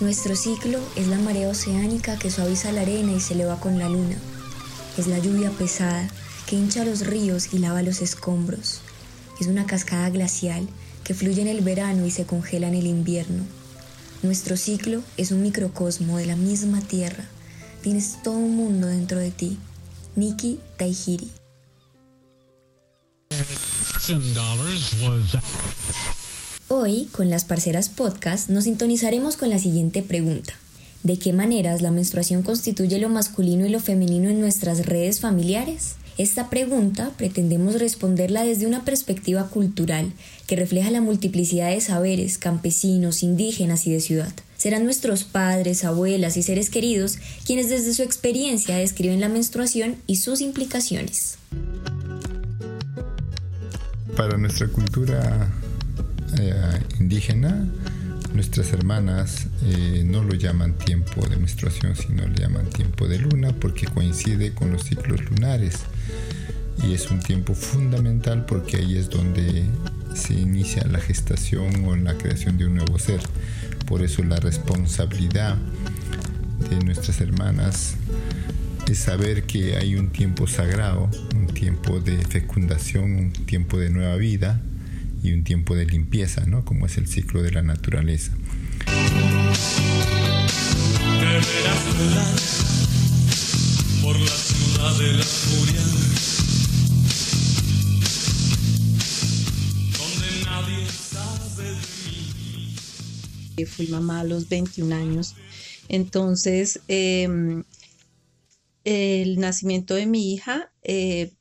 Nuestro ciclo es la marea oceánica que suaviza la arena y se eleva con la luna. Es la lluvia pesada que hincha los ríos y lava los escombros. Es una cascada glacial que fluye en el verano y se congela en el invierno. Nuestro ciclo es un microcosmo de la misma tierra. Tienes todo un mundo dentro de ti. Nikki Taihiri. Hoy, con las parceras podcast, nos sintonizaremos con la siguiente pregunta. ¿De qué maneras la menstruación constituye lo masculino y lo femenino en nuestras redes familiares? Esta pregunta pretendemos responderla desde una perspectiva cultural que refleja la multiplicidad de saberes campesinos, indígenas y de ciudad. Serán nuestros padres, abuelas y seres queridos quienes desde su experiencia describen la menstruación y sus implicaciones. Para nuestra cultura eh, indígena, nuestras hermanas eh, no lo llaman tiempo de menstruación, sino lo llaman tiempo de luna porque coincide con los ciclos lunares. Y es un tiempo fundamental porque ahí es donde se inicia la gestación o la creación de un nuevo ser. Por eso la responsabilidad de nuestras hermanas es saber que hay un tiempo sagrado, un tiempo de fecundación, un tiempo de nueva vida y un tiempo de limpieza, ¿no? Como es el ciclo de la naturaleza. por la ciudad de la furia, donde nadie sabe de mí. Fui mamá a los 21 años, entonces em, el nacimiento de mi hija eh,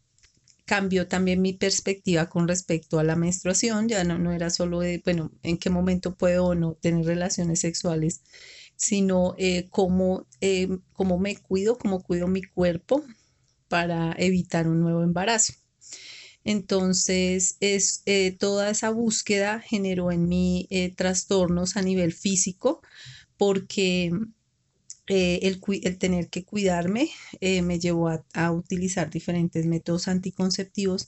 cambió también mi perspectiva con respecto a la menstruación, ya no, no era solo de, bueno, en qué momento puedo o no tener relaciones sexuales, sino eh, cómo, eh, cómo me cuido, cómo cuido mi cuerpo para evitar un nuevo embarazo. Entonces, es, eh, toda esa búsqueda generó en mí trastornos a nivel físico porque eh, el, tener que cuidarme eh, me llevó a, utilizar diferentes métodos anticonceptivos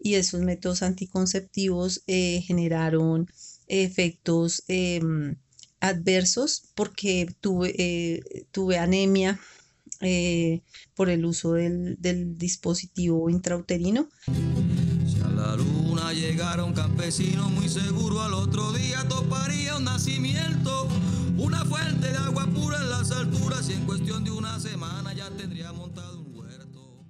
y esos métodos anticonceptivos eh, generaron efectos em, adversos porque tuve, tuve anemia por el uso del, del dispositivo intrauterino. Si a la luna llegara un campesino muy seguro al otro día toparía un nacimiento alturas y en cuestión de una semana ya tendría montado un huerto.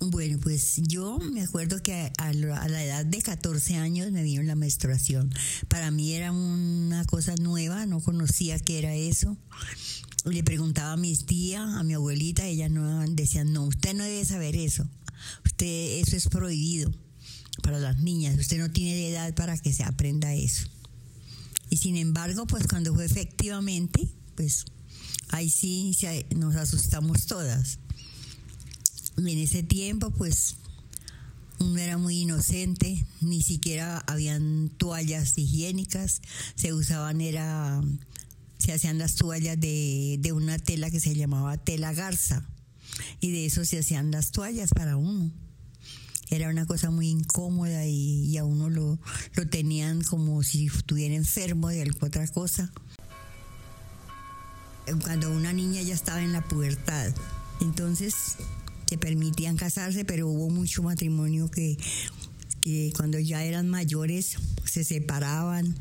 Bueno, pues yo me acuerdo que a, la edad de 14 años me vino la menstruación. Para mí era una cosa nueva, no conocía qué era eso. Le preguntaba a mis tías, a mi abuelita, ellas no decían, no, usted no debe saber eso. Usted, eso es prohibido para las niñas. Usted no tiene edad para que se aprenda eso. Y sin embargo, pues cuando fue efectivamente, pues ahí sí nos asustamos todas. Y en ese tiempo, pues uno era muy inocente, ni siquiera habían toallas higiénicas, se usaban, era, se hacían las toallas de, de una tela que se llamaba tela garza, y de eso se hacían las toallas para uno era una cosa muy incómoda y, a uno lo, lo, tenían como si estuviera enfermo de alguna otra cosa. Cuando una niña ya estaba en la pubertad, entonces se permitían casarse, pero hubo mucho matrimonio que, cuando ya eran mayores se separaban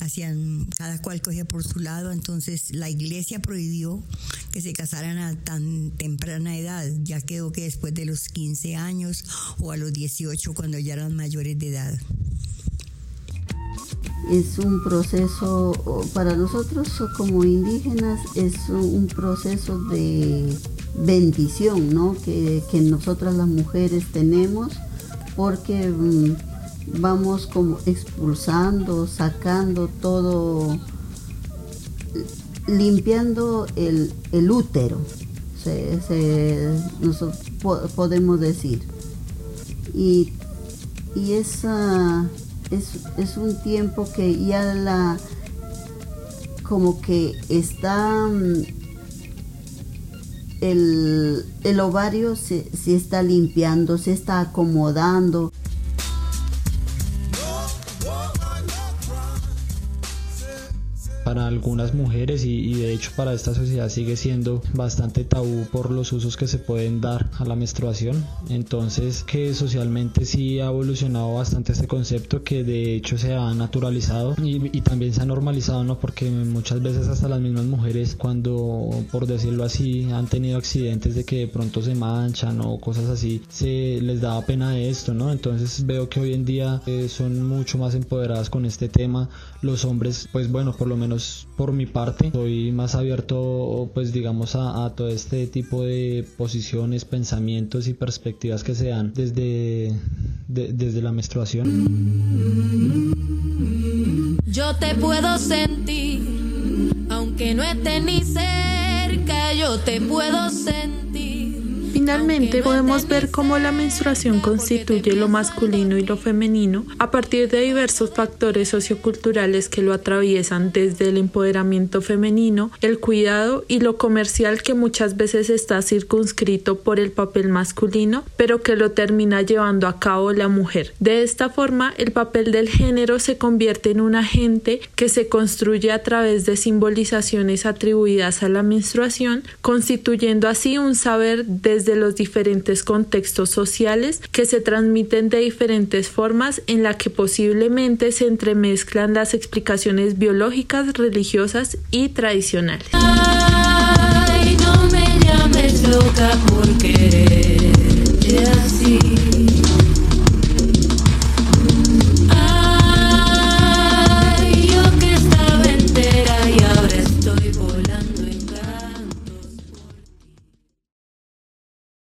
hacían, cada cual cogía por su lado, entonces la iglesia prohibió que se casaran a tan temprana edad, ya quedó que después de los 15 años o a los 18 cuando ya eran mayores de edad. Es un proceso, para nosotros como indígenas, es un proceso de bendición, ¿no? Que, que nosotras las mujeres tenemos, porque mm, vamos como expulsando, sacando todo, limpiando el, útero, nosotros podemos decir. Y, y esa es, un tiempo que ya la como que está mm, el, el ovario se está limpiando, se está acomodando. Para algunas mujeres y, de hecho para esta sociedad sigue siendo bastante tabú por los usos que se pueden dar a la menstruación. Entonces que socialmente sí ha evolucionado bastante este concepto que de hecho se ha naturalizado y, también se ha normalizado, ¿no? Porque muchas veces hasta las mismas mujeres cuando, por decirlo así, han tenido accidentes de que de pronto se manchan o cosas así, se les daba pena de esto, ¿no? Entonces veo que hoy en día eh, son mucho más empoderadas con este tema. Los hombres, pues bueno, por lo menos por mi parte, soy más abierto, pues digamos, a, todo este tipo de posiciones, pensamientos y perspectivas que se dan desde, desde la menstruación. Yo te puedo sentir, aunque no esté ni cerca, yo te puedo sentir Finalmente podemos ver cómo la menstruación constituye lo masculino y lo femenino a partir de diversos factores socioculturales que lo atraviesan desde el empoderamiento femenino, el cuidado y lo comercial que muchas veces está circunscrito por el papel masculino, pero que lo termina llevando a cabo la mujer. De esta forma, el papel del género se convierte en un agente que se construye a través de simbolizaciones atribuidas a la menstruación, constituyendo así un saber desde los diferentes contextos sociales que se transmiten de diferentes formas en la que posiblemente se entremezclan las explicaciones biológicas, religiosas y tradicionales. Ay, no me llames loca por así.